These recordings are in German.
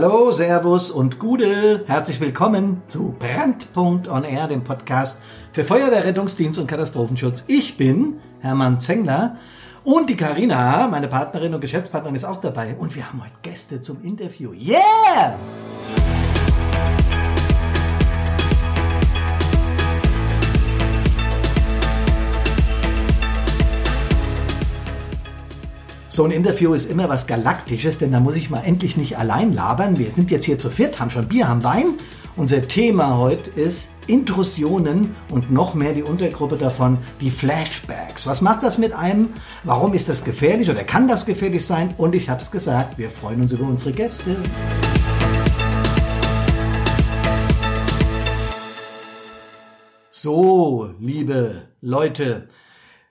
Hallo, Servus und Gude. Herzlich willkommen zu Brandpunkt on Air, dem Podcast für Feuerwehr, Rettungsdienst und Katastrophenschutz. Ich bin Hermann Zengler und die Karina, meine Partnerin und Geschäftspartnerin, ist auch dabei. Und wir haben heute Gäste zum Interview. Yeah! So ein Interview ist immer was Galaktisches, denn da muss ich mal endlich nicht allein labern. Wir sind jetzt hier zu viert, haben schon Bier, haben Wein. Unser Thema heute ist Intrusionen und noch mehr die Untergruppe davon, die Flashbacks. Was macht das mit einem? Warum ist das gefährlich oder kann das gefährlich sein? Und ich habe es gesagt, wir freuen uns über unsere Gäste. So, liebe Leute,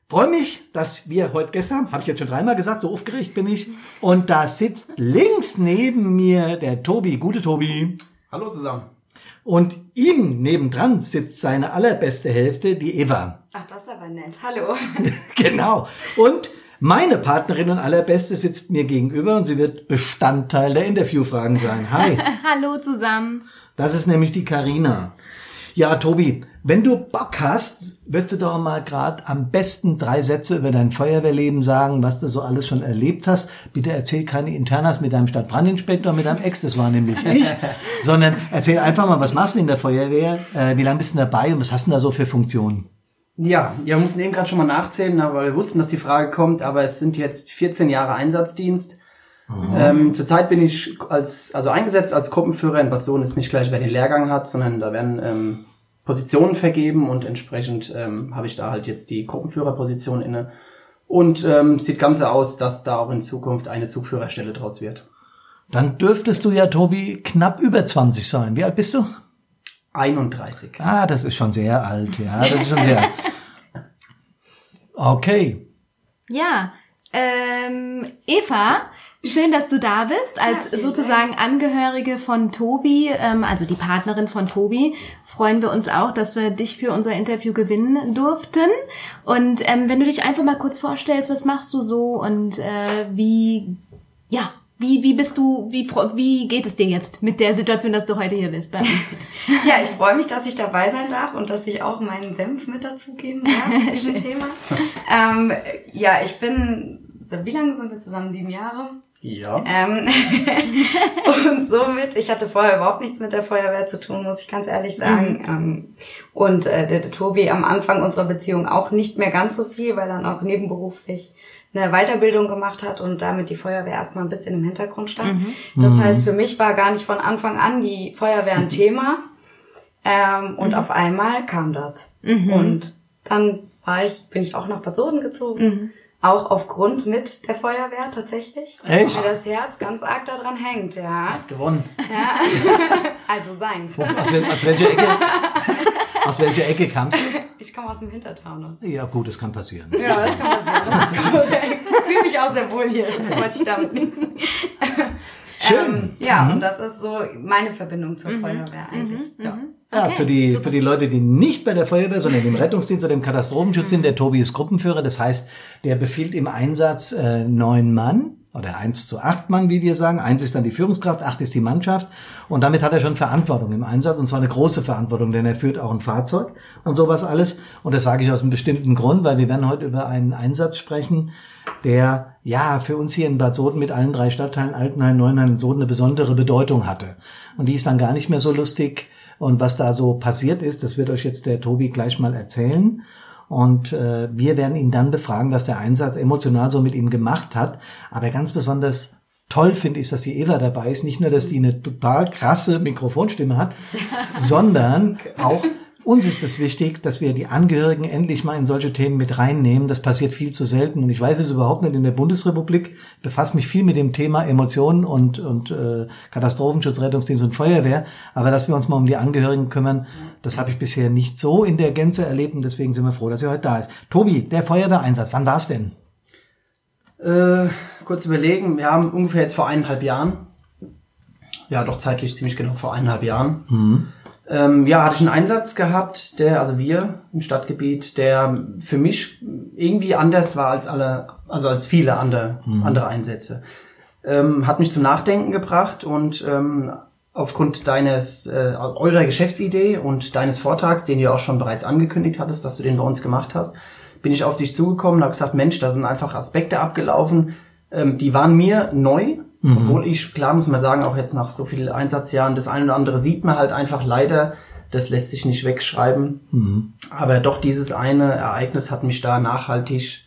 Freue mich, dass wir heute gestern, habe ich jetzt schon dreimal gesagt, so aufgeregt bin ich. Und da sitzt links neben mir der Tobi. Gute Tobi. Hallo zusammen. Und ihm nebendran sitzt seine allerbeste Hälfte, die Eva. Ach, das ist aber nett. Hallo. genau. Und meine Partnerin und allerbeste sitzt mir gegenüber und sie wird Bestandteil der Interviewfragen sein. Hi. Hallo zusammen. Das ist nämlich die Karina. Ja, Tobi, wenn du Bock hast, würdest du doch mal gerade am besten drei Sätze über dein Feuerwehrleben sagen, was du so alles schon erlebt hast. Bitte erzähl keine Internas mit deinem Stadtbrandinspektor, mit deinem Ex, das war nämlich ich, sondern erzähl einfach mal, was machst du in der Feuerwehr, äh, wie lange bist du dabei und was hast du da so für Funktionen? Ja, ja, wir mussten eben gerade schon mal nachzählen, weil wir wussten, dass die Frage kommt, aber es sind jetzt 14 Jahre Einsatzdienst. Ähm, zurzeit bin ich als, also eingesetzt als Gruppenführer in Bad Sohn, ist nicht gleich, wer den Lehrgang hat, sondern da werden ähm, Positionen vergeben und entsprechend ähm, habe ich da halt jetzt die Gruppenführerposition inne. Und ähm, sieht ganz so aus, dass da auch in Zukunft eine Zugführerstelle draus wird. Dann dürftest du ja, Tobi, knapp über 20 sein. Wie alt bist du? 31. Ah, das ist schon sehr alt, ja. Das ist schon sehr. Okay. Ja, ähm, Eva, schön, dass du da bist, als Ja, sozusagen Angehörige von Tobi, ähm, also die Partnerin von Tobi. Freuen wir uns auch, dass wir dich für unser Interview gewinnen durften. Und ähm, wenn du dich einfach mal kurz vorstellst, was machst du so und äh, wie, ja, wie, wie bist du, wie, wie geht es dir jetzt mit der Situation, dass du heute hier bist bei uns? Ja, ich freue mich, dass ich dabei sein darf und dass ich auch meinen Senf mit dazugeben darf zu diesem Thema. Ähm, ja, ich bin, wie lange sind wir zusammen? Sieben Jahre? Ja. Ähm, und somit, ich hatte vorher überhaupt nichts mit der Feuerwehr zu tun, muss ich ganz ehrlich sagen. Ähm, und äh, der, der Tobi am Anfang unserer Beziehung auch nicht mehr ganz so viel, weil er dann auch nebenberuflich eine Weiterbildung gemacht hat und damit die Feuerwehr erstmal ein bisschen im Hintergrund stand. Das heißt, für mich war gar nicht von Anfang an die Feuerwehr ein Thema. Ähm, und auf einmal kam das. Und dann war ich, bin ich auch nach Bad Soden gezogen. Auch aufgrund mit der Feuerwehr tatsächlich. Echt? Weil das Herz ganz arg daran hängt, ja. Gewonnen. ja. also seins. Aus, wel aus welcher Ecke? Aus welcher Ecke kamst du? Ich komme aus dem Hintertaunus. Ja, gut, das kann passieren. Ja, das kann sagen. Das ist korrekt. Ich fühle mich auch sehr wohl hier. Das wollte ich damit nicht sagen. Schön. Ähm, ja, und das ist so meine Verbindung zur Feuerwehr eigentlich. Ja. Ja, Okay, für die, super. für die Leute, die nicht bei der Feuerwehr, sondern im Rettungsdienst oder im Katastrophenschutz sind, der Tobi ist Gruppenführer. Das heißt, der befiehlt im Einsatz äh, neun Mann oder eins zu acht Mann, wie wir sagen. Eins ist dann die Führungskraft, acht ist die Mannschaft. Und damit hat er schon Verantwortung im Einsatz. Und zwar eine große Verantwortung, denn er führt auch ein Fahrzeug und sowas alles. Und das sage ich aus einem bestimmten Grund, weil wir werden heute über einen Einsatz sprechen, der ja für uns hier in Bad Soden mit allen drei Stadtteilen Altenheim, Neuenheim und Soden eine besondere Bedeutung hatte. Und die ist dann gar nicht mehr so lustig. Und was da so passiert ist, das wird euch jetzt der Tobi gleich mal erzählen. Und äh, wir werden ihn dann befragen, was der Einsatz emotional so mit ihm gemacht hat. Aber ganz besonders toll finde ich, dass die Eva dabei ist. Nicht nur, dass die eine total krasse Mikrofonstimme hat, sondern auch uns ist es wichtig, dass wir die Angehörigen endlich mal in solche Themen mit reinnehmen. Das passiert viel zu selten. Und ich weiß es überhaupt nicht in der Bundesrepublik. Ich befasse mich viel mit dem Thema Emotionen und, und äh, Katastrophenschutz, Rettungsdienst und Feuerwehr. Aber dass wir uns mal um die Angehörigen kümmern, das habe ich bisher nicht so in der Gänze erlebt. Und deswegen sind wir froh, dass er heute da ist. Tobi, der Feuerwehreinsatz, wann war es denn? Äh, kurz überlegen, wir haben ungefähr jetzt vor eineinhalb Jahren, ja doch zeitlich ziemlich genau vor eineinhalb Jahren, ähm, ja, hatte ich einen Einsatz gehabt, der, also wir im Stadtgebiet, der für mich irgendwie anders war als alle, also als viele andere, andere Einsätze. ähm, hat mich zum Nachdenken gebracht und ähm, aufgrund deines äh, eurer Geschäftsidee und deines Vortrags, den du auch schon bereits angekündigt hattest, dass du den bei uns gemacht hast, bin ich auf dich zugekommen und habe gesagt, Mensch, da sind einfach Aspekte abgelaufen, ähm, die waren mir neu, mhm. obwohl ich, klar muss man sagen, auch jetzt nach so vielen Einsatzjahren, das eine oder andere sieht man halt einfach leider, das lässt sich nicht wegschreiben. Mhm. Aber doch dieses eine Ereignis hat mich da nachhaltig,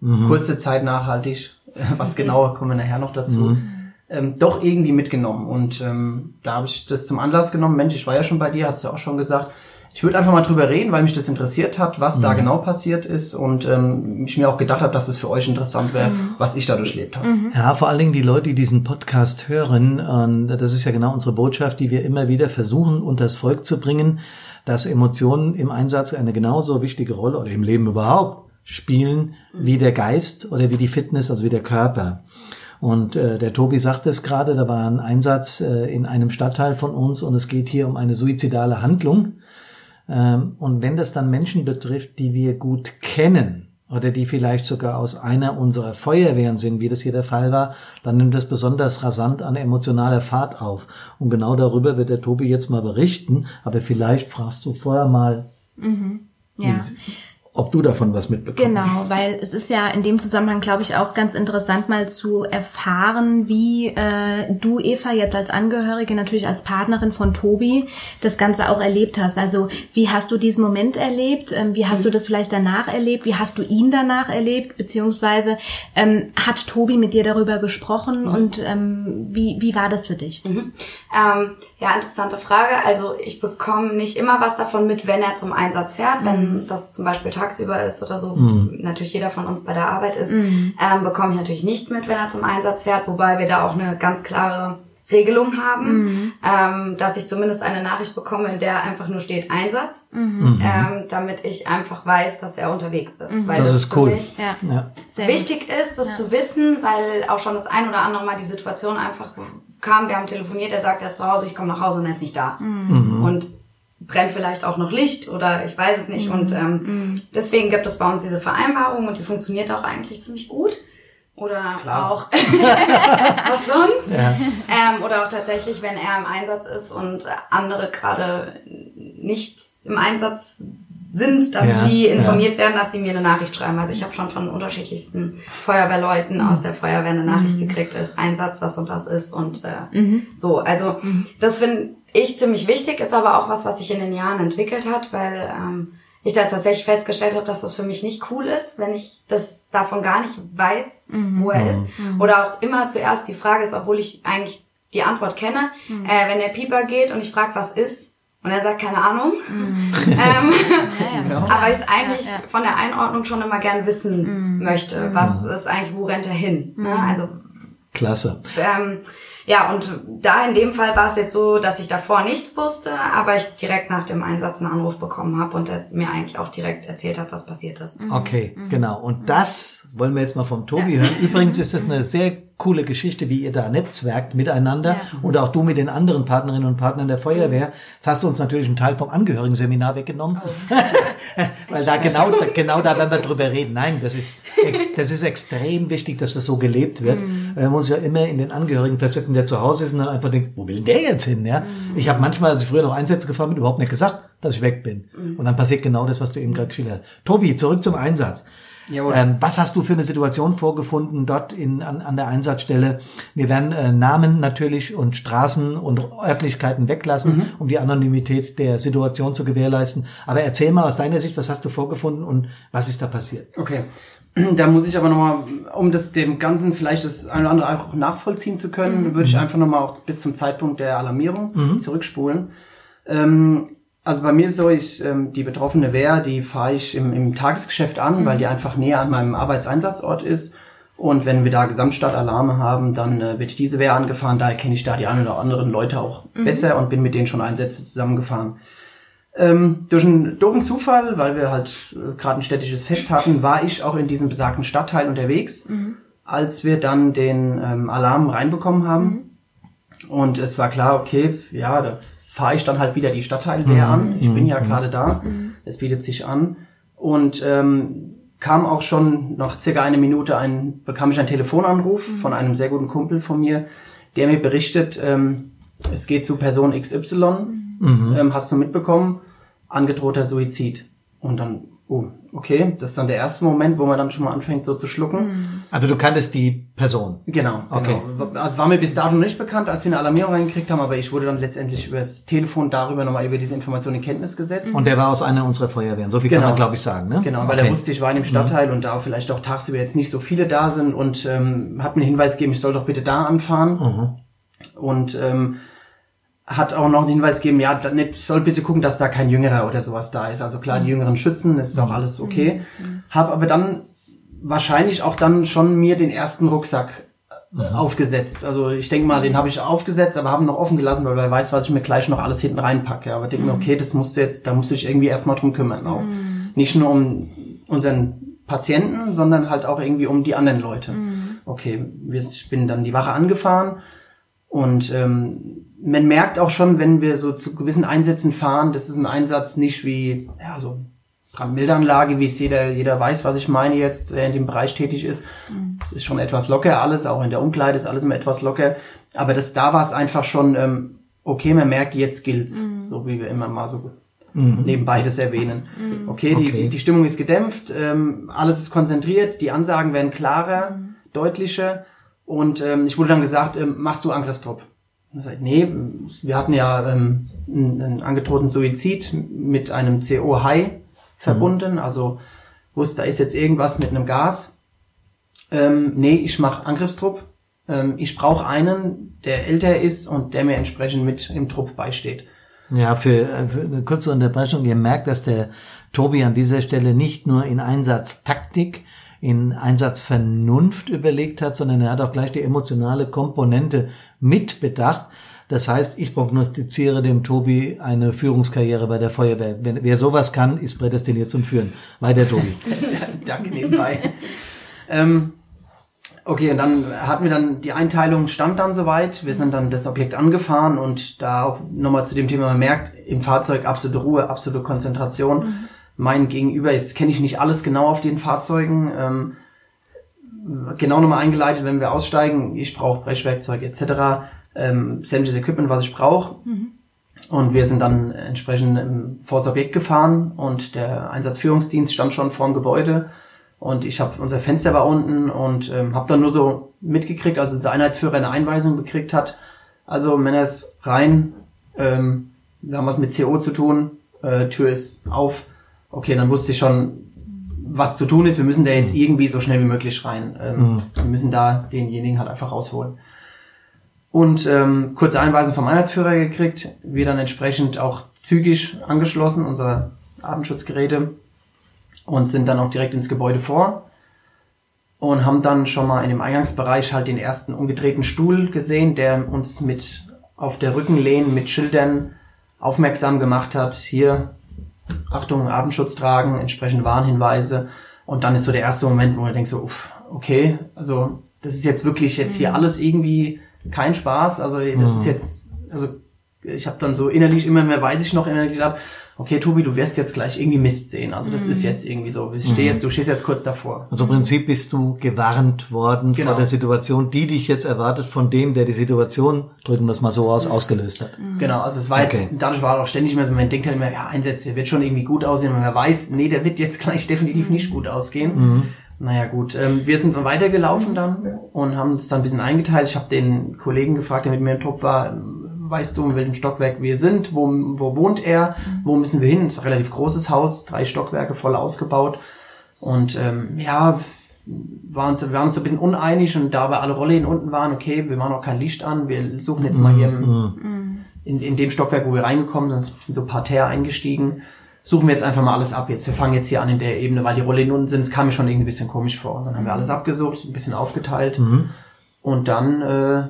mhm. kurze Zeit nachhaltig, was genauer kommen wir nachher noch dazu, mhm. ähm, doch irgendwie mitgenommen. Und ähm, da habe ich das zum Anlass genommen, Mensch, ich war ja schon bei dir, hast du auch schon gesagt, ich würde einfach mal drüber reden, weil mich das interessiert hat, was mhm. da genau passiert ist und ähm, ich mir auch gedacht habe, dass es für euch interessant wäre, mhm. was ich da durchlebt habe. Mhm. Ja, vor allen Dingen die Leute, die diesen Podcast hören, und das ist ja genau unsere Botschaft, die wir immer wieder versuchen, unters Volk zu bringen, dass Emotionen im Einsatz eine genauso wichtige Rolle oder im Leben überhaupt spielen wie der Geist oder wie die Fitness, also wie der Körper. Und äh, der Tobi sagte es gerade, da war ein Einsatz äh, in einem Stadtteil von uns und es geht hier um eine suizidale Handlung. Ähm, und wenn das dann Menschen betrifft, die wir gut kennen oder die vielleicht sogar aus einer unserer Feuerwehren sind, wie das hier der Fall war, dann nimmt das besonders rasant an emotionaler Fahrt auf. Und genau darüber wird der Tobi jetzt mal berichten. Aber vielleicht fragst du vorher mal, mhm. ja ob du davon was mitbekommst. Genau, weil es ist ja in dem Zusammenhang, glaube ich, auch ganz interessant mal zu erfahren, wie äh, du, Eva, jetzt als Angehörige, natürlich als Partnerin von Tobi, das Ganze auch erlebt hast. Also wie hast du diesen Moment erlebt? Ähm, wie hast mhm. du das vielleicht danach erlebt? Wie hast du ihn danach erlebt? Beziehungsweise ähm, hat Tobi mit dir darüber gesprochen mhm. und ähm, wie, wie war das für dich? Mhm. Ja, interessante Frage. Also ich bekomme nicht immer was davon mit, wenn er zum Einsatz fährt, wenn mhm. das zum Beispiel tagsüber ist oder so, mhm. natürlich jeder von uns bei der Arbeit ist, mhm. ähm, bekomme ich natürlich nicht mit, wenn er zum Einsatz fährt, wobei wir da auch eine ganz klare Regelung haben, mhm. ähm, dass ich zumindest eine Nachricht bekomme, in der einfach nur steht Einsatz, mhm. ähm, damit ich einfach weiß, dass er unterwegs ist. Mhm. Weil das, das ist cool. Mich ja. wichtig ist, das ja. zu wissen, weil auch schon das ein oder andere Mal die Situation einfach kam, wir haben telefoniert, er sagt, er ist zu Hause, ich komme nach Hause und er ist nicht da. Mhm. Und brennt vielleicht auch noch Licht oder ich weiß es nicht. Mhm. Und ähm, mhm. deswegen gibt es bei uns diese Vereinbarung und die funktioniert auch eigentlich ziemlich gut. Oder Klar. auch was sonst. Ja. Ähm, oder auch tatsächlich, wenn er im Einsatz ist und andere gerade nicht im Einsatz sind, dass ja, die informiert ja. werden, dass sie mir eine Nachricht schreiben. Also ich habe schon von unterschiedlichsten Feuerwehrleuten aus der Feuerwehr eine Nachricht mhm. gekriegt, ist Einsatz, das und das ist und äh, mhm. so. Also mhm. das finde ich ziemlich wichtig, ist aber auch was, was sich in den Jahren entwickelt hat, weil ähm, ich da tatsächlich festgestellt habe, dass das für mich nicht cool ist, wenn ich das davon gar nicht weiß, mhm. wo er mhm. ist. Oder auch immer zuerst die Frage ist, obwohl ich eigentlich die Antwort kenne, äh, wenn der Pieper geht und ich frage, was ist, und er sagt, keine Ahnung. Mhm. ähm, ja, ja. Aber ich es eigentlich ja, von der Einordnung schon immer gern wissen mhm. möchte. Was ist eigentlich, wo rennt er hin? Mhm. Also Klasse. Ähm, ja, und da in dem Fall war es jetzt so, dass ich davor nichts wusste, aber ich direkt nach dem Einsatz einen Anruf bekommen habe und er mir eigentlich auch direkt erzählt hat, was passiert ist. Okay, mhm. genau. Und das wollen wir jetzt mal vom Tobi hören. Übrigens ist das eine sehr coole Geschichte, wie ihr da netzwerkt miteinander ja. und auch du mit den anderen Partnerinnen und Partnern der Feuerwehr. Jetzt hast du uns natürlich einen Teil vom Angehörigenseminar weggenommen, oh. weil da genau, genau da werden wir drüber reden. Nein, das ist, das ist extrem wichtig, dass das so gelebt wird. Mhm. Man muss ja immer in den Angehörigen versetzen, der zu Hause ist und dann einfach denkt, wo will der jetzt hin? Ja? Mhm. Ich habe manchmal, als ich früher noch Einsätze gefahren bin, überhaupt nicht gesagt, dass ich weg bin. Mhm. Und dann passiert genau das, was du eben gerade geschildert hast. Tobi, zurück zum Einsatz. Ähm, was hast du für eine Situation vorgefunden dort in, an, an der Einsatzstelle? Wir werden äh, Namen natürlich und Straßen und Örtlichkeiten weglassen, mhm. um die Anonymität der Situation zu gewährleisten. Aber erzähl mal aus deiner Sicht, was hast du vorgefunden und was ist da passiert? Okay. Da muss ich aber nochmal, um das dem Ganzen vielleicht das eine oder andere auch nachvollziehen zu können, mhm. würde ich einfach nochmal auch bis zum Zeitpunkt der Alarmierung mhm. zurückspulen. Ähm, also bei mir ist so, ich ähm, die betroffene Wehr, die fahre ich im, im Tagesgeschäft an, mhm. weil die einfach näher an meinem Arbeitseinsatzort ist. Und wenn wir da Gesamtstadtalarme haben, dann äh, wird diese Wehr angefahren. Daher kenne ich da die ein oder anderen Leute auch mhm. besser und bin mit denen schon Einsätze zusammengefahren. Ähm, durch einen doofen Zufall, weil wir halt äh, gerade ein städtisches Fest hatten, war ich auch in diesem besagten Stadtteil unterwegs, mhm. als wir dann den ähm, Alarm reinbekommen haben. Mhm. Und es war klar, okay, ja, da fahre ich dann halt wieder die Stadtteilwehr mhm. an. Ich bin ja mhm. gerade da. Mhm. Es bietet sich an. Und ähm, kam auch schon nach circa eine Minute ein, bekam ich einen Telefonanruf Mhm. von einem sehr guten Kumpel von mir, der mir berichtet, ähm, es geht zu Person XY, Mhm. ähm, hast du mitbekommen, angedrohter Suizid. Und dann, oh, okay, das ist dann der erste Moment, wo man dann schon mal anfängt so zu schlucken. Also du kanntest die Person. Genau, Okay. genau. War, mir bis dato nicht bekannt, als wir eine Alarmierung reingekriegt haben, aber ich wurde dann letztendlich über das Telefon darüber nochmal über diese Information in Kenntnis gesetzt. Und der war aus einer unserer Feuerwehren. So viel kann Genau. man, glaube ich, sagen. Ne? Genau, weil okay. er wusste, ich war in dem Stadtteil und da vielleicht auch tagsüber jetzt nicht so viele da sind und ähm, hat mir den Hinweis gegeben, ich soll doch bitte da anfahren. Und ähm, hat auch noch den Hinweis gegeben, ja, ich soll bitte gucken, dass da kein Jüngerer oder sowas da ist. Also klar, die Jüngeren schützen, ist auch alles okay. Hab aber dann wahrscheinlich auch dann schon mir den ersten Rucksack äh, aufgesetzt. Also ich denke mal, den habe ich aufgesetzt, aber haben noch offen gelassen, weil er weiß, was ich mir gleich noch alles hinten reinpacke. Aber denke mir, okay, das musst du jetzt, da musst du dich irgendwie erstmal drum kümmern. Auch. Nicht nur um unseren Patienten, sondern halt auch irgendwie um die anderen Leute. Okay, wir- ich bin dann die Wache angefahren und ähm, man merkt auch schon, wenn wir so zu gewissen Einsätzen fahren, das ist ein Einsatz nicht wie, ja, so Brandmilderanlage, wie es jeder, jeder weiß, was ich meine jetzt, der in dem Bereich tätig ist. Es ist schon etwas locker alles, auch in der Umkleide ist alles immer etwas locker. Aber das da war es einfach schon, ähm, okay, man merkt, jetzt gilt's. So wie wir immer mal so nebenbei das erwähnen. Okay, die, Okay. die, die Stimmung ist gedämpft, ähm, alles ist konzentriert, die Ansagen werden klarer, deutlicher. Und ähm, ich wurde dann gesagt, ähm, machst du Angriffstrupp? Und ich nee, wir hatten ja ähm, einen, einen angedrohten Suizid mit einem CO-High verbunden, also wusste, da ist jetzt irgendwas mit einem Gas. Ähm, nee, ich mache Angriffstrupp. Ähm, ich brauche einen, der älter ist und der mir entsprechend mit im Trupp beisteht. Ja, für, äh, für eine kurze Unterbrechung. Ihr merkt, dass der Tobi an dieser Stelle nicht nur in Einsatztaktik, in Einsatzvernunft überlegt hat, sondern er hat auch gleich die emotionale Komponente mitbedacht. Das heißt, ich prognostiziere dem Tobi eine Führungskarriere bei der Feuerwehr. Wenn, wer sowas kann, ist prädestiniert zum Führen. Weiter, Tobi. Danke nebenbei. ähm, okay, und dann hatten wir dann, die Einteilung stand dann soweit. Wir sind dann das Objekt angefahren und da auch nochmal zu dem Thema, man merkt, im Fahrzeug absolute Ruhe, absolute Konzentration. Mein Gegenüber, jetzt kenne ich nicht alles genau auf den Fahrzeugen, ähm, genau nochmal eingeleitet, wenn wir aussteigen, ich brauche Brechwerkzeug etc., ähm, sämtliches Equipment, was ich brauche. Und wir sind dann entsprechend ähm, vor das Objekt gefahren und der Einsatzführungsdienst stand schon vorm Gebäude und ich habe unser Fenster war unten und ähm, habe dann nur so mitgekriegt, als unser Einheitsführer eine Einweisung gekriegt hat. Also Männers rein, ähm, wir haben was mit CO zu tun, äh, Tür ist auf. Okay, dann wusste ich schon, was zu tun ist. Wir müssen da jetzt irgendwie so schnell wie möglich rein. Ähm, Wir müssen da denjenigen halt einfach rausholen und ähm, kurze Einweisung vom Einheitsführer gekriegt. Wir dann entsprechend auch zügig angeschlossen, unsere Atemschutzgeräte und sind dann auch direkt ins Gebäude vor und haben dann schon mal in dem Eingangsbereich halt den ersten umgedrehten Stuhl gesehen, der uns mit auf der Rückenlehne mit Schildern aufmerksam gemacht hat. Hier, Achtung, Atemschutz tragen, entsprechende Warnhinweise. Und dann ist so der erste Moment, wo man denkt so, uff, okay, also das ist jetzt wirklich jetzt hier alles irgendwie kein Spaß. Also das ist jetzt, also ich habe dann so innerlich immer mehr, weiß ich noch innerlich gedacht, okay, Tobi, du wirst jetzt gleich irgendwie Mist sehen. Also das ist jetzt irgendwie so. Ich stehe jetzt, du stehst jetzt kurz davor. Also im Prinzip bist du gewarnt worden Genau. vor der Situation, die dich jetzt erwartet von dem, der die Situation, drücken wir es mal so aus, ausgelöst hat. Genau, also es war jetzt, Okay. dadurch war auch ständig immer so, man denkt halt immer, ja, Einsätze, der wird schon irgendwie gut aussehen, und man weiß, nee, der wird jetzt gleich definitiv nicht gut ausgehen. Naja, gut, ähm, wir sind dann weitergelaufen dann und haben das dann ein bisschen eingeteilt. Ich habe den Kollegen gefragt, der mit mir im Trupp war, weißt du, in welchem Stockwerk wir sind, wo, wo wohnt er, wo müssen wir hin? Es war ein relativ großes Haus, drei Stockwerke voll ausgebaut. Und ähm, ja, waren uns, wir waren uns so ein bisschen uneinig und da wir alle Rollläden unten waren, okay, wir machen auch kein Licht an, wir suchen jetzt mal hier im, in, in dem Stockwerk, wo wir reingekommen sind, sind so parterre eingestiegen, suchen wir jetzt einfach mal alles ab jetzt. Wir fangen jetzt hier an in der Ebene, weil die Rollläden unten sind, es kam mir schon irgendwie ein bisschen komisch vor. Und dann haben wir alles abgesucht, ein bisschen aufgeteilt und dann äh,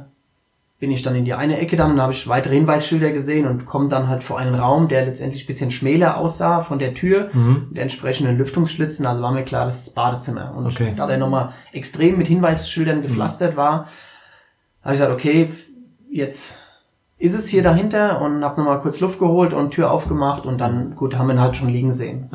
bin ich dann in die eine Ecke dann und habe ich weitere Hinweisschilder gesehen und komme dann halt vor einen Raum, der letztendlich ein bisschen schmäler aussah von der Tür, mit entsprechenden Lüftungsschlitzen, also war mir klar, das ist das Badezimmer. Und Okay. da der nochmal extrem mit Hinweisschildern gepflastert war, habe ich gesagt, okay, jetzt ist es hier dahinter und habe nochmal kurz Luft geholt und Tür aufgemacht und dann, gut, haben wir ihn halt schon liegen sehen.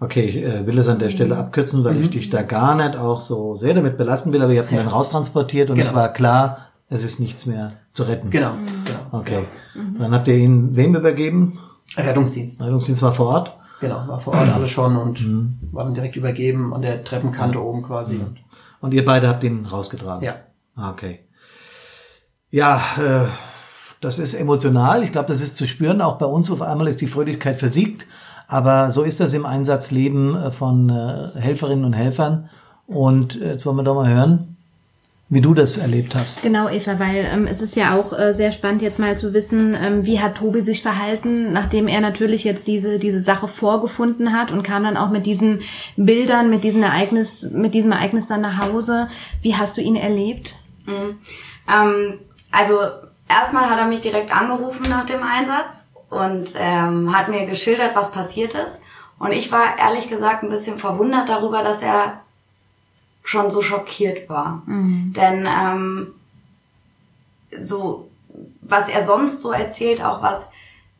Okay, ich äh, will es an der Stelle abkürzen, weil ich dich da gar nicht auch so sehr damit belasten will, aber ihr habt ihn dann raustransportiert und es Genau. war klar, es ist nichts mehr zu retten. Genau, genau. Okay. Dann habt ihr ihn wem übergeben? Rettungsdienst. Rettungsdienst war vor Ort. Genau, war vor Ort alles schon und war dann direkt übergeben an der Treppenkante oben quasi. Und, Und ihr beide habt ihn rausgetragen. ja. Ah, Okay. Ja, äh, das ist emotional. Ich glaube, das ist zu spüren. Auch bei uns auf einmal ist die Fröhlichkeit versiegt. Aber so ist das im Einsatzleben äh, von äh, Helferinnen und Helfern. Und äh, jetzt wollen wir doch mal hören, wie du das erlebt hast. Genau, Eva, weil ähm, es ist ja auch äh, sehr spannend jetzt mal zu wissen, ähm, wie hat Tobi sich verhalten, nachdem er natürlich jetzt diese diese Sache vorgefunden hat und kam dann auch mit diesen Bildern, mit diesem Ereignis, mit diesem Ereignis dann nach Hause. Wie hast du ihn erlebt? Ähm, also erstmal hat er mich direkt angerufen nach dem Einsatz und ähm, hat mir geschildert, was passiert ist. Und ich war ehrlich gesagt ein bisschen verwundert darüber, dass er schon so schockiert war. Denn ähm, so, was er sonst so erzählt, auch was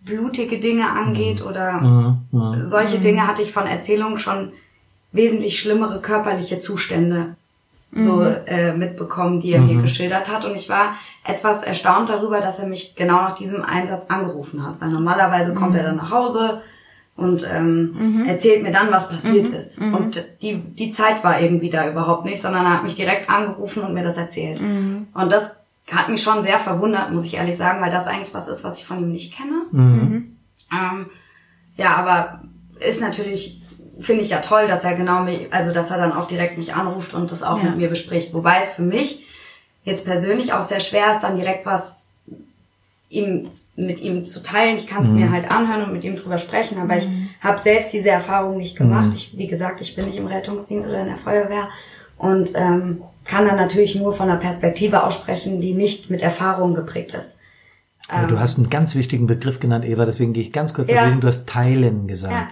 blutige Dinge angeht oder Mhm, mhm. solche Dinge hatte ich von Erzählungen schon wesentlich schlimmere körperliche Zustände so äh, mitbekommen, die er mir geschildert hat. Und ich war etwas erstaunt darüber, dass er mich genau nach diesem Einsatz angerufen hat. Weil normalerweise kommt er dann nach Hause und ähm, erzählt mir dann, was passiert ist. Und die, die Zeit war irgendwie da überhaupt nicht, sondern er hat mich direkt angerufen und mir das erzählt. Und das hat mich schon sehr verwundert, muss ich ehrlich sagen, weil das eigentlich was ist, was ich von ihm nicht kenne. Ähm, ja, aber ist natürlich, finde ich ja toll, dass er genau mich, also dass er dann auch direkt mich anruft und das auch Ja. mit mir bespricht. Wobei es für mich jetzt persönlich auch sehr schwer ist, dann direkt was ihm, mit ihm zu teilen. Ich kann es mir halt anhören und mit ihm drüber sprechen, aber ich habe selbst diese Erfahrung nicht gemacht. Ich, wie gesagt, ich bin nicht im Rettungsdienst oder in der Feuerwehr und ähm, kann dann natürlich nur von einer Perspektive aussprechen, die nicht mit Erfahrung geprägt ist. Aber du hast einen ganz wichtigen Begriff genannt, Eva, deswegen gehe ich ganz kurz Ja. dazwischen. Du hast Teilen gesagt. Ja.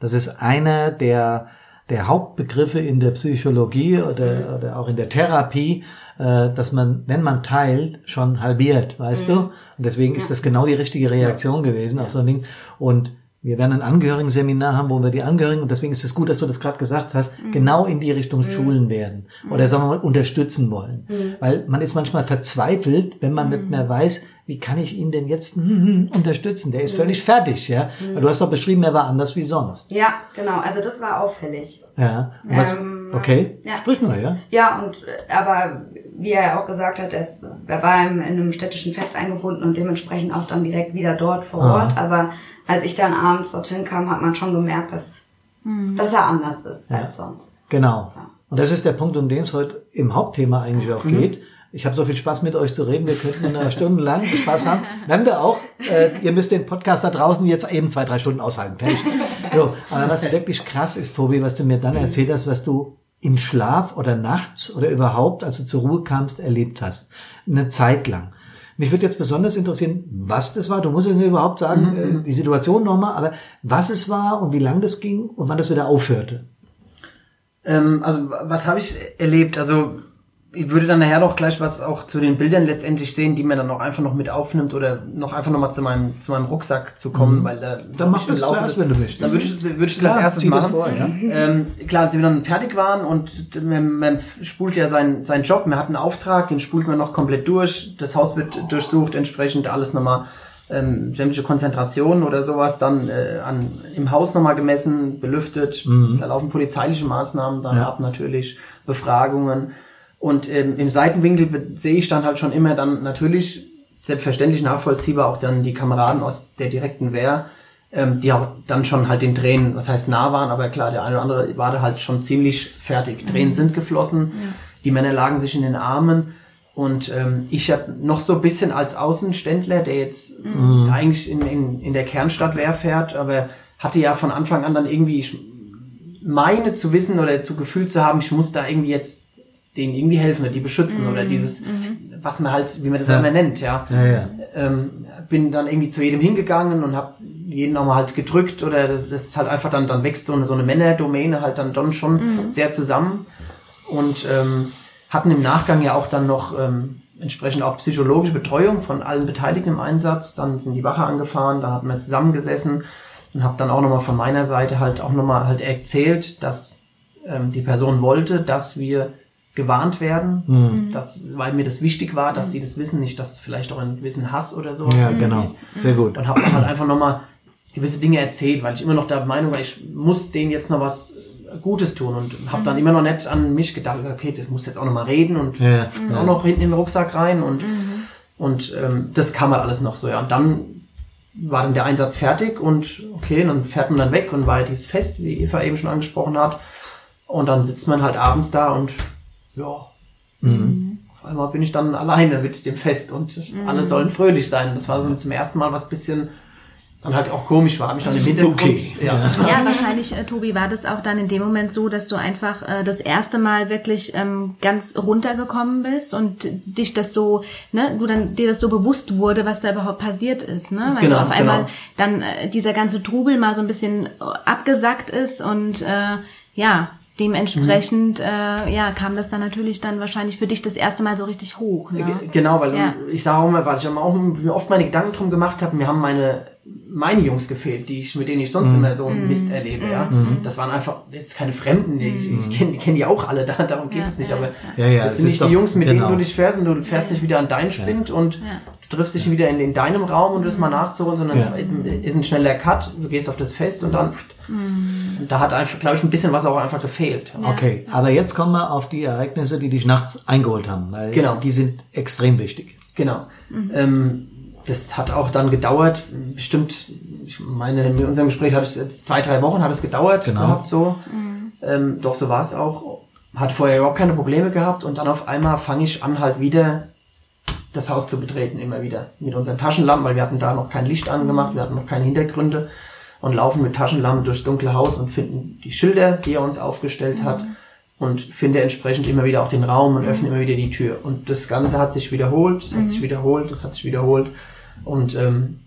Das ist einer der, der Hauptbegriffe in der Psychologie oder, oder auch in der Therapie, äh, dass man, wenn man teilt, schon halbiert, weißt du? Und deswegen ist das genau die richtige Reaktion gewesen auf so ein Ding. Und wir werden ein Angehörigenseminar haben, wo wir die Angehörigen, und deswegen ist es gut, dass du das gerade gesagt hast, genau in die Richtung schulen werden. Oder sagen wir mal, unterstützen wollen. Weil man ist manchmal verzweifelt, wenn man nicht mehr weiß, wie kann ich ihn denn jetzt hm, hm, unterstützen? Der ist völlig fertig, ja. Weil du hast doch beschrieben, er war anders wie sonst. Ja, genau. Also das war auffällig. Ja. Was, Ähm, okay. ja. Sprich nur, ja. Ja, und äh, aber wie er ja auch gesagt hat, er, ist, er war in, in einem städtischen Fest eingebunden und dementsprechend auch dann direkt wieder dort vor Ah. Ort. Aber als ich dann abends dorthin kam, hat man schon gemerkt, dass, dass er anders ist als sonst. Genau. Und das ist der Punkt, um den es heute im Hauptthema eigentlich auch geht. Ich habe so viel Spaß mit euch zu reden. Wir könnten eine Stunde lang Spaß haben. Werden wir auch. Äh, ihr müsst den Podcast da draußen jetzt eben zwei, drei Stunden aushalten. Fertig. So, aber was wirklich krass ist, Tobi, was du mir dann erzählt hast, was du im Schlaf oder nachts oder überhaupt, als du zur Ruhe kamst, erlebt hast. Eine Zeit lang. Mich würde jetzt besonders interessieren, was das war. Du musst mir überhaupt sagen, äh, die Situation nochmal, aber was es war und wie lang das ging und wann das wieder aufhörte. Ähm, also was habe ich erlebt? Also ich würde dann nachher noch gleich was auch zu den Bildern letztendlich sehen, die man dann auch einfach noch mit aufnimmt oder noch einfach noch mal zu meinem zu meinem Rucksack zu kommen, weil da Mhm. Dann mach ich das Laufe zuerst, wenn du möchtest. Dann würde ich es würde ich Klar, als erstes das machen. vor, ja. ähm, klar, als wir dann fertig waren und man, man spult ja seinen seinen Job, man hat einen Auftrag, den spult man noch komplett durch, das Haus wird durchsucht, entsprechend alles nochmal ähm, sämtliche Konzentrationen oder sowas dann äh, an, im Haus nochmal gemessen, belüftet. Da laufen polizeiliche Maßnahmen dann Mhm. Ja. ab natürlich, Befragungen. Und ähm, im Seitenwinkel sehe ich dann halt schon immer dann natürlich selbstverständlich nachvollziehbar auch dann die Kameraden aus der direkten Wehr, ähm, die auch dann schon halt den Tränen, was heißt nah waren, aber klar, der eine oder andere war da halt schon ziemlich fertig. Tränen sind geflossen, die Männer lagen sich in den Armen. Und ähm, ich hab noch so ein bisschen als Außenständler, der jetzt eigentlich in, in, in der Kernstadt Wehr fährt, aber hatte ja von Anfang an dann irgendwie, ich meine zu wissen oder zu Gefühl zu haben, ich muss da irgendwie jetzt denen irgendwie helfen oder die beschützen oder dieses, was man halt, wie man das Ja. immer nennt, ja. Ja, ja. Ähm, bin dann irgendwie zu jedem hingegangen und habe jeden nochmal halt gedrückt oder das ist halt einfach dann, dann wächst so eine, so eine Männerdomäne halt dann, dann schon sehr zusammen und ähm, hatten im Nachgang ja auch dann noch ähm, entsprechend auch psychologische Betreuung von allen Beteiligten im Einsatz. Dann sind die Wache angefahren, da hatten wir zusammengesessen, und habe dann auch nochmal von meiner Seite halt auch nochmal halt erzählt, dass ähm, die Person wollte, dass wir gewarnt werden, Mhm. dass, weil mir das wichtig war, dass die das wissen, nicht, dass vielleicht auch ein gewissen Hass oder sowas. Ja, genau. Sehr gut. Und habe dann halt einfach nochmal gewisse Dinge erzählt, weil ich immer noch der Meinung war, ich muss denen jetzt noch was Gutes tun und habe dann immer noch nicht an mich gedacht, gesagt, okay, das muss jetzt auch nochmal reden und Ja. auch noch hinten in den Rucksack rein und und ähm, das kam halt alles noch so, ja. Und dann war dann der Einsatz fertig und okay, dann fährt man dann weg und war ja dieses Fest, wie Eva eben schon angesprochen hat. Und dann sitzt man halt abends da und ja, auf einmal bin ich dann alleine mit dem Fest und alle sollen fröhlich sein. Und das war so zum ersten Mal was bisschen dann halt auch komisch war, mich dann im Hintergrund. Okay, Ja. Ja, wahrscheinlich, äh, Tobi, war das auch dann in dem Moment so, dass du einfach äh, das erste Mal wirklich ähm, ganz runtergekommen bist und dich das so, ne, du dann dir das so bewusst wurde, was da überhaupt passiert ist, ne? Weil Genau, auf einmal genau. dann äh, dieser ganze Trubel mal so ein bisschen äh, abgesackt ist und äh, ja, dementsprechend äh, ja kam das dann natürlich dann wahrscheinlich für dich das erste Mal so richtig hoch. Ne? G- Genau, weil Ja. ich sage auch mal, was ich auch mir oft meine Gedanken drum gemacht habe, mir haben meine meine Jungs gefehlt, die ich, mit denen ich sonst Mhm. immer so einen Mist erlebe, ja. Das waren einfach jetzt keine Fremden, die ich, ich kenne die, kenn die auch alle, da, darum geht Ja, es nicht, aber ja. Ja, das sind nicht doch- die Jungs, mit genau. denen du dich fährst und du fährst nicht wieder an deinen Spind und du triffst dich wieder in, in deinem Raum und das mal nachzuholen, sondern Ja. es ist ein schneller Cut, du gehst auf das Fest und dann, und da hat einfach, glaube ich, ein bisschen was auch einfach gefehlt. Okay, aber jetzt kommen wir auf die Ereignisse, die dich nachts eingeholt haben, weil Genau. die sind extrem wichtig. Genau. Ähm, das hat auch dann gedauert, bestimmt, ich meine, in unserem Gespräch hat es jetzt zwei, drei Wochen hat es gedauert Genau. gehabt so. Ähm, doch so war es auch. Hatte vorher überhaupt keine Probleme gehabt und dann auf einmal fange ich an halt wieder das Haus zu betreten, immer wieder. Mit unseren Taschenlampen, weil wir hatten da noch kein Licht angemacht, wir hatten noch keine Hintergründe und laufen mit Taschenlampen durchs dunkle Haus und finden die Schilder, die er uns aufgestellt hat und finde entsprechend immer wieder auch den Raum und öffne immer wieder die Tür. Und das Ganze hat sich wiederholt, das hat sich wiederholt, das hat sich wiederholt und ähm,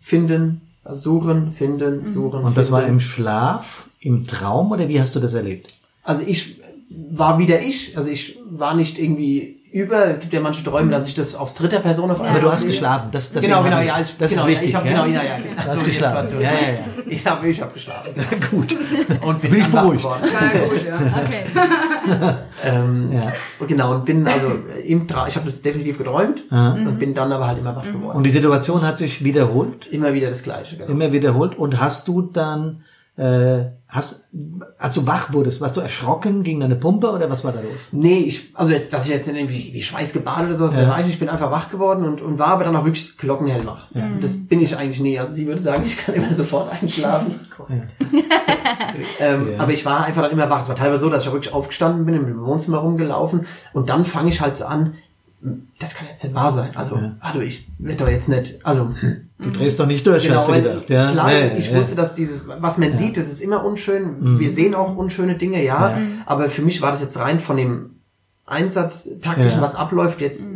finden, suchen, finden, suchen. Und das war finden. im Schlaf, im Traum oder wie hast du das erlebt? Also ich war wieder ich, also ich war nicht irgendwie über, gibt ja manche Träume, dass ich das auf dritter Person auf einmal Aber du hast sehe. geschlafen. Das, deswegen Genau, genau, hab ja, ich, das genau, ist wichtig. ja, ich habe ja? genau, ja, ja, Du hast so, jetzt geschlafen. Ja, ja, meinst. Ich habe ich hab geschlafen. genau. Gut. Und bin, Bin ich beruhigt. geworden. Ja, gut, ja. Okay. Ähm, Ja. und Genau, und bin also im Tra ich habe das definitiv geträumt und bin dann aber halt immer wach geworden. Und die Situation hat sich wiederholt, immer wieder das Gleiche, genau. immer wiederholt. Und hast du dann, äh, hast, als du wach wurdest, warst du erschrocken gegen deine Pumpe oder was war da los? Nee, ich, also jetzt, dass ich jetzt nicht irgendwie wie Schweiß gebadet oder sowas, Ja. war ich nicht. Ich bin einfach wach geworden und, und war aber dann auch wirklich glockenhell wach. Und das bin ich eigentlich nie. Also sie würde sagen, ich kann immer sofort einschlafen. Das ist korrekt. Ähm, Ja. Aber ich war einfach dann immer wach. Es war teilweise so, dass ich auch wirklich aufgestanden bin, im Wohnzimmer rumgelaufen und dann fange ich halt so an, das kann jetzt nicht wahr sein. Also, hallo, ich werde doch jetzt nicht, also, hm. Du drehst doch nicht durch, Genau, hast du weil, gedacht. Ja, klar, ja, ja, ich ja. Mhm. wusste, dass dieses, was man sieht, das ist immer unschön. Wir sehen auch unschöne Dinge, ja. Aber für mich war das jetzt rein von dem Einsatz taktischen, Ja. was abläuft, jetzt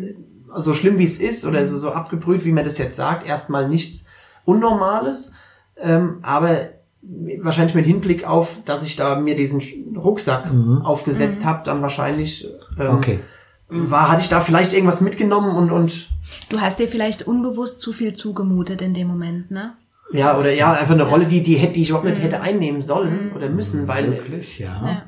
so schlimm wie es ist oder so, so abgebrüht, wie man das jetzt sagt, erstmal nichts Unnormales. Ähm, aber wahrscheinlich mit Hinblick auf, dass ich da mir diesen Rucksack aufgesetzt habe, dann wahrscheinlich ähm, Mhm. Okay. War, hatte ich da vielleicht irgendwas mitgenommen und, und Du hast dir vielleicht unbewusst zu viel zugemutet in dem Moment, ne? Ja, oder ja, einfach eine Rolle, die, die, hätte, die ich überhaupt nicht hätte einnehmen sollen oder müssen, weil Wirklich, ja.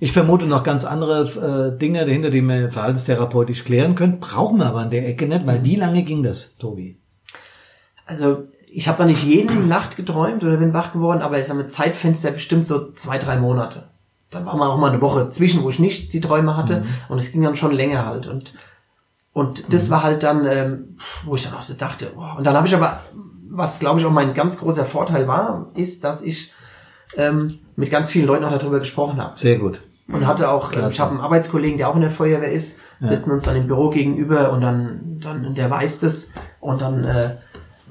Ich vermute noch ganz andere äh, Dinge dahinter, die wir verhaltenstherapeutisch klären können. Brauchen wir aber an der Ecke nicht, weil wie lange ging das, Tobi? also ich habe da nicht jede Nacht geträumt oder bin wach geworden, aber ich sag mit Zeitfenster bestimmt so zwei, drei Monate. Dann war mal auch mal eine Woche zwischen, wo ich nichts die Träume hatte und es ging dann schon länger halt und und das war halt dann, ähm, wo ich dann auch so dachte, oh. und dann habe ich aber, was glaube ich auch mein ganz großer Vorteil war, ist, dass ich ähm, mit ganz vielen Leuten auch darüber gesprochen habe. Sehr gut. Und hatte auch, Klasse. ich habe einen Arbeitskollegen, der auch in der Feuerwehr ist, sitzen uns dann im Büro gegenüber und dann, dann der weiß das und dann äh,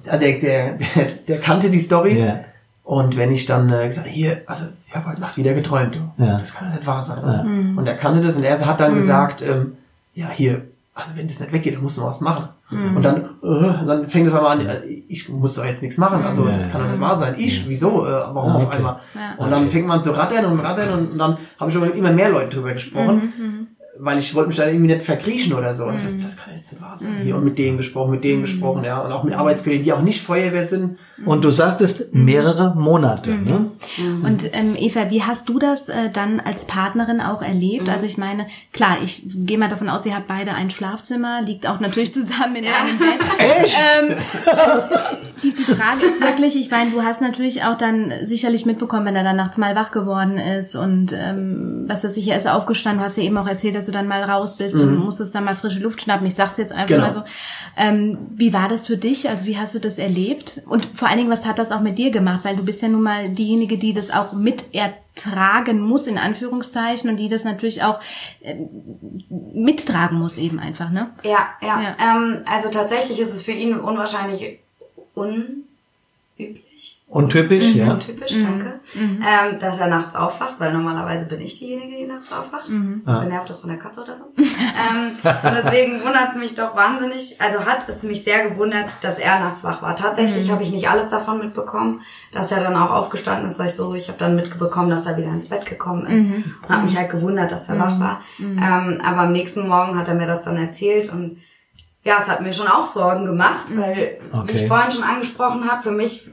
ja, der, der, der, der kannte die Story. Ja. Und wenn ich dann äh, gesagt hier, also ich habe heute Nacht wieder geträumt, du. Ja. das kann ja nicht wahr sein. Und er kannte das und er hat dann gesagt, ähm, ja hier, also wenn das nicht weggeht, dann musst du noch was machen. Und dann, äh, dann fängt es auf einmal an, äh, ich muss doch jetzt nichts machen, also Ja. das kann doch nicht wahr sein. Ich, wieso, äh, warum Ah, auf okay. einmal? Ja. Und dann fängt man zu rattern und rattern und dann habe ich schon mit immer mehr Leuten drüber gesprochen. Weil ich wollte mich da irgendwie nicht verkriechen oder so. Und ich dachte, das kann jetzt nicht wahr sein. Hier und mit denen gesprochen, mit denen gesprochen, ja. Und auch mit Arbeitskollegen, die auch nicht Feuerwehr sind. Und du sagtest mehrere Monate. Ne? Und ähm, Eva, wie hast du das äh, dann als Partnerin auch erlebt? Also ich meine, klar, ich gehe mal davon aus, ihr habt beide ein Schlafzimmer, liegt auch natürlich zusammen in einem Bett. Echt? Ähm, die, die Frage ist wirklich, ich meine, du hast natürlich auch dann sicherlich mitbekommen, wenn er dann nachts mal wach geworden ist und ähm, was weiß ich, er ist aufgestanden, du hast ja eben auch erzählt, dass du dann mal raus bist und musstest dann mal frische Luft schnappen. Ich sag's jetzt einfach Genau. mal so. Ähm, wie war das für dich? Also wie hast du das erlebt? Und vor allen Dingen, was hat das auch mit dir gemacht? Weil du bist ja nun mal diejenige, die das auch mit ertragen muss, in Anführungszeichen, und die das natürlich auch ähm, mittragen muss eben einfach, ne? Ja, ja. Ja. Ähm, also tatsächlich ist es für ihn unwahrscheinlich unüblich. Untypisch, ja. Untypisch, danke. Ähm, dass er nachts aufwacht, weil normalerweise bin ich diejenige, die nachts aufwacht. Benervt das von der Katze oder so. ähm, und deswegen wundert es mich doch wahnsinnig. Also hat es mich sehr gewundert, dass er nachts wach war. Tatsächlich habe ich nicht alles davon mitbekommen, dass er dann auch aufgestanden ist. Sag ich so, ich habe dann mitbekommen, dass er wieder ins Bett gekommen ist und habe mich halt gewundert, dass er wach war. Ähm, aber am nächsten Morgen hat er mir das dann erzählt und ja, es hat mir schon auch Sorgen gemacht, weil, wie Okay. ich vorhin schon angesprochen habe, für mich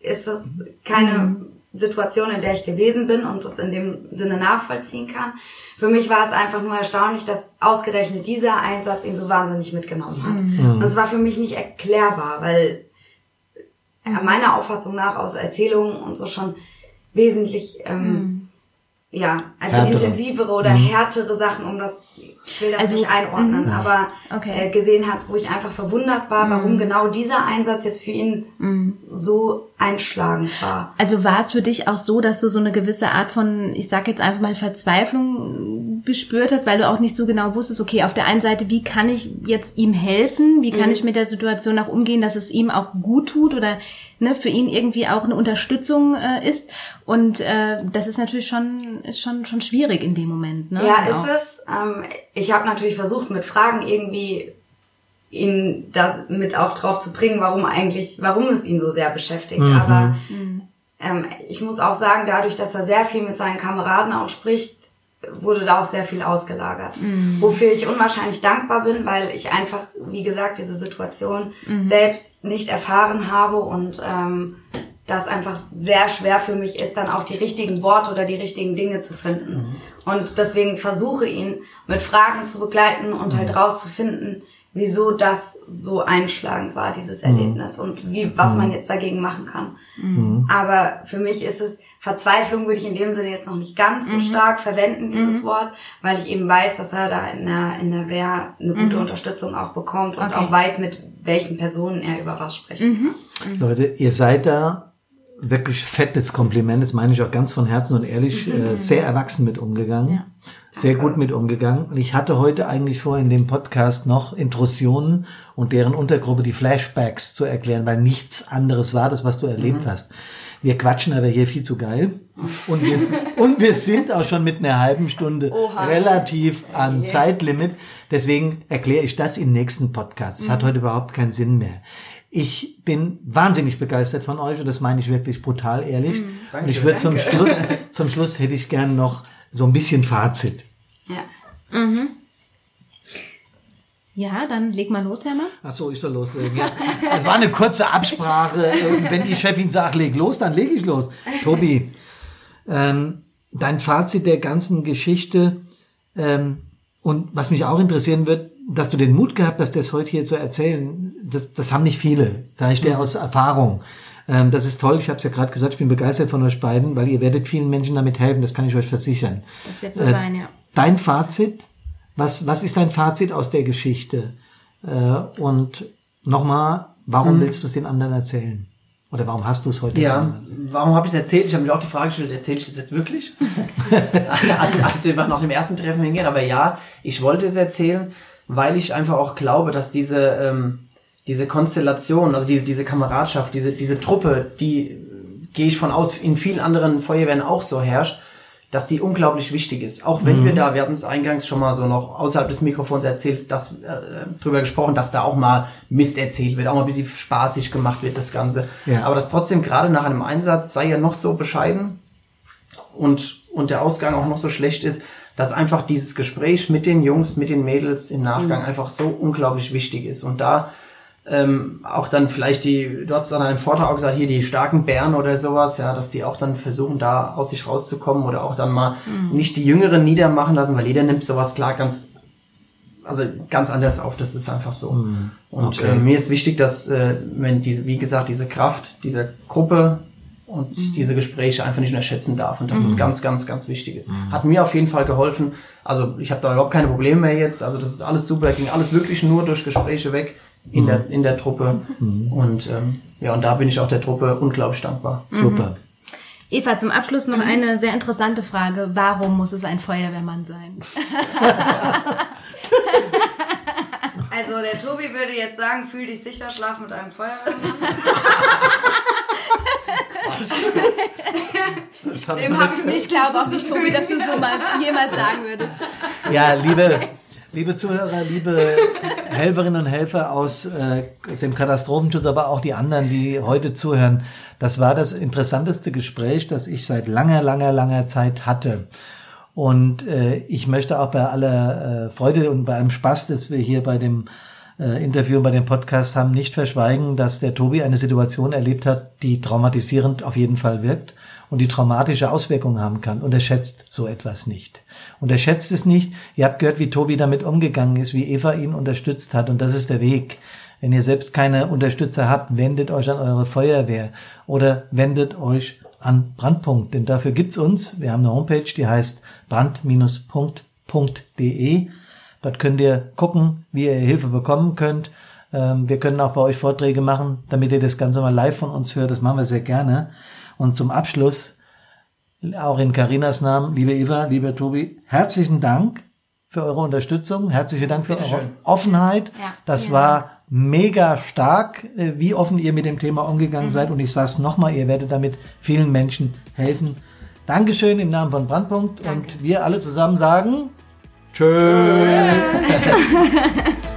ist das keine Situation, in der ich gewesen bin und das in dem Sinne nachvollziehen kann. Für mich war es einfach nur erstaunlich, dass ausgerechnet dieser Einsatz ihn so wahnsinnig mitgenommen hat. Und es war für mich nicht erklärbar, weil er meiner Auffassung nach aus Erzählungen und so schon wesentlich ähm, ja, also Härtere. intensivere oder härtere Sachen, um das, ich will das Also, nicht einordnen, aber Okay. äh, gesehen hat, wo ich einfach verwundert war, warum genau dieser Einsatz jetzt für ihn so einschlagend war. Also war es für dich auch so, dass du so eine gewisse Art von, ich sag jetzt einfach mal Verzweiflung gespürt hast, weil du auch nicht so genau wusstest, okay, auf der einen Seite, wie kann ich jetzt ihm helfen? Wie kann ich mit der Situation auch umgehen, dass es ihm auch gut tut oder ne, für ihn irgendwie auch eine Unterstützung äh, ist? Und äh, das ist natürlich schon, ist schon, schon schwierig in dem Moment. Ne? Ja, ist es. Ähm, ich habe natürlich versucht, mit Fragen irgendwie ihn da mit auch drauf zu bringen, warum eigentlich, warum es ihn so sehr beschäftigt. Aber ähm, ich muss auch sagen, dadurch, dass er sehr viel mit seinen Kameraden auch spricht, wurde da auch sehr viel ausgelagert. Wofür ich unwahrscheinlich dankbar bin, weil ich einfach, wie gesagt, diese Situation selbst nicht erfahren habe und ähm, das einfach sehr schwer für mich ist, dann auch die richtigen Worte oder die richtigen Dinge zu finden. Und deswegen versuche ihn mit Fragen zu begleiten und halt rauszufinden, wieso das so einschlagend war, dieses Erlebnis und wie, was man jetzt dagegen machen kann. Aber für mich ist es, Verzweiflung würde ich in dem Sinne jetzt noch nicht ganz so stark verwenden, dieses Wort, weil ich eben weiß, dass er da in der, in der Wehr eine gute Unterstützung auch bekommt und Okay. auch weiß, mit welchen Personen er über was spricht. Leute, ihr seid da wirklich fettes Kompliment, das meine ich auch ganz von Herzen und ehrlich, äh, sehr erwachsen mit umgegangen, sehr gut mit umgegangen. Und ich hatte heute eigentlich vor, in dem Podcast noch Intrusionen und deren Untergruppe die Flashbacks zu erklären, weil nichts anderes war das, was du erlebt hast. Wir quatschen aber hier viel zu geil. Und wir, und wir sind auch schon mit einer halben Stunde relativ am Zeitlimit. Deswegen erkläre ich das im nächsten Podcast. Es hat heute überhaupt keinen Sinn mehr. Ich bin wahnsinnig begeistert von euch und das meine ich wirklich brutal ehrlich. und ich würde zum Schluss, zum Schluss hätte ich gern noch so ein bisschen Fazit. Ja. Ja, dann leg mal los, Hermann. Ach so, ich soll loslegen. Ja. Das war eine kurze Absprache. Und Wenn die Chefin sagt, leg los, dann lege ich los. Tobi, ähm, dein Fazit der ganzen Geschichte ähm, und was mich auch interessieren wird, dass du den Mut gehabt hast, das heute hier zu erzählen, das, das haben nicht viele, sage ich dir aus Erfahrung. Ähm, das ist toll, ich habe es ja gerade gesagt, ich bin begeistert von euch beiden, weil ihr werdet vielen Menschen damit helfen, das kann ich euch versichern. Das wird so Äh, sein, ja. Dein Fazit, was, was ist dein Fazit aus der Geschichte? Äh, und nochmal, warum willst du es den anderen erzählen? Oder warum hast du es heute Ja, warum habe ich es erzählt? Ich habe mir auch die Frage gestellt, erzähle ich das jetzt wirklich? Als wir nach dem ersten Treffen hingehen, aber ja, ich wollte es erzählen, weil ich einfach auch glaube, dass diese, ähm, diese Konstellation, also diese, diese Kameradschaft, diese, diese Truppe, die, äh, gehe ich von aus, in vielen anderen Feuerwehren auch so herrscht, dass die unglaublich wichtig ist. Auch wenn wir da, wir hatten es eingangs schon mal so noch außerhalb des Mikrofons erzählt, dass, äh, drüber gesprochen, dass da auch mal Mist erzählt wird, auch mal ein bisschen spaßig gemacht wird, das Ganze. Ja. Aber das trotzdem gerade nach einem Einsatz sei ja noch so bescheiden und und der Ausgang auch noch so schlecht ist, dass einfach dieses Gespräch mit den Jungs, mit den Mädels im Nachgang mhm. einfach so unglaublich wichtig ist. Und da ähm, auch dann vielleicht die, du hast dann einen Vortrag auch gesagt, hier die starken Bären oder sowas, ja, dass die auch dann versuchen, da aus sich rauszukommen oder auch dann mal mhm. nicht die Jüngeren niedermachen lassen, weil jeder nimmt sowas klar ganz, also ganz anders auf, das ist einfach so. Mhm. Und okay. äh, mir ist wichtig, dass, äh, wenn diese, wie gesagt, diese Kraft dieser Gruppe und mhm. diese Gespräche einfach nicht unterschätzen darf und dass mhm. das ganz, ganz, ganz wichtig ist. Mhm. Hat mir auf jeden Fall geholfen. Also ich habe da überhaupt keine Probleme mehr jetzt. Also das ist alles super, ging alles wirklich nur durch Gespräche weg in, mhm. der, in der Truppe. Mhm. Und ähm, ja, und da bin ich auch der Truppe unglaublich dankbar. Super. Eva, zum Abschluss noch eine sehr interessante Frage. Warum muss es ein Feuerwehrmann sein? also der Tobi würde jetzt sagen, fühl dich sicher, schlaf mit einem Feuerwehrmann. Dem habe ich nicht glaube auch nicht, Tobi, dass du so mal jemals sagen würdest. Ja, liebe, liebe Zuhörer, liebe Helferinnen und Helfer aus äh, dem Katastrophenschutz, aber auch die anderen, die heute zuhören. Das war das interessanteste Gespräch, das ich seit langer, langer, langer Zeit hatte. Und äh, ich möchte auch bei aller äh, Freude und bei allem Spaß, dass wir hier bei dem äh, Interview bei dem Podcast haben, nicht verschweigen, dass der Tobi eine Situation erlebt hat, die traumatisierend auf jeden Fall wirkt und die traumatische Auswirkungen haben kann. Und er schätzt so etwas nicht. Und er schätzt es nicht. Ihr habt gehört, wie Tobi damit umgegangen ist, wie Eva ihn unterstützt hat. Und das ist der Weg. Wenn ihr selbst keine Unterstützer habt, wendet euch an eure Feuerwehr oder wendet euch an Brandpunkt. Denn dafür gibt's uns. Wir haben eine Homepage, die heißt brand-punkt.de. Dort könnt ihr gucken, wie ihr Hilfe bekommen könnt. Ähm, wir können auch bei euch Vorträge machen, damit ihr das Ganze mal live von uns hört. Das machen wir sehr gerne. Und zum Abschluss, auch in Karinas Namen, liebe Eva, lieber Tobi, herzlichen Dank für eure Unterstützung. Herzlichen Dank für eure Offenheit. Ja, das war mega stark, äh, wie offen ihr mit dem Thema umgegangen mhm. seid. Und ich sage es nochmal, ihr werdet damit vielen Menschen helfen. Dankeschön im Namen von Brandpunkt. Danke. Und wir alle zusammen sagen Tschö. Tschö.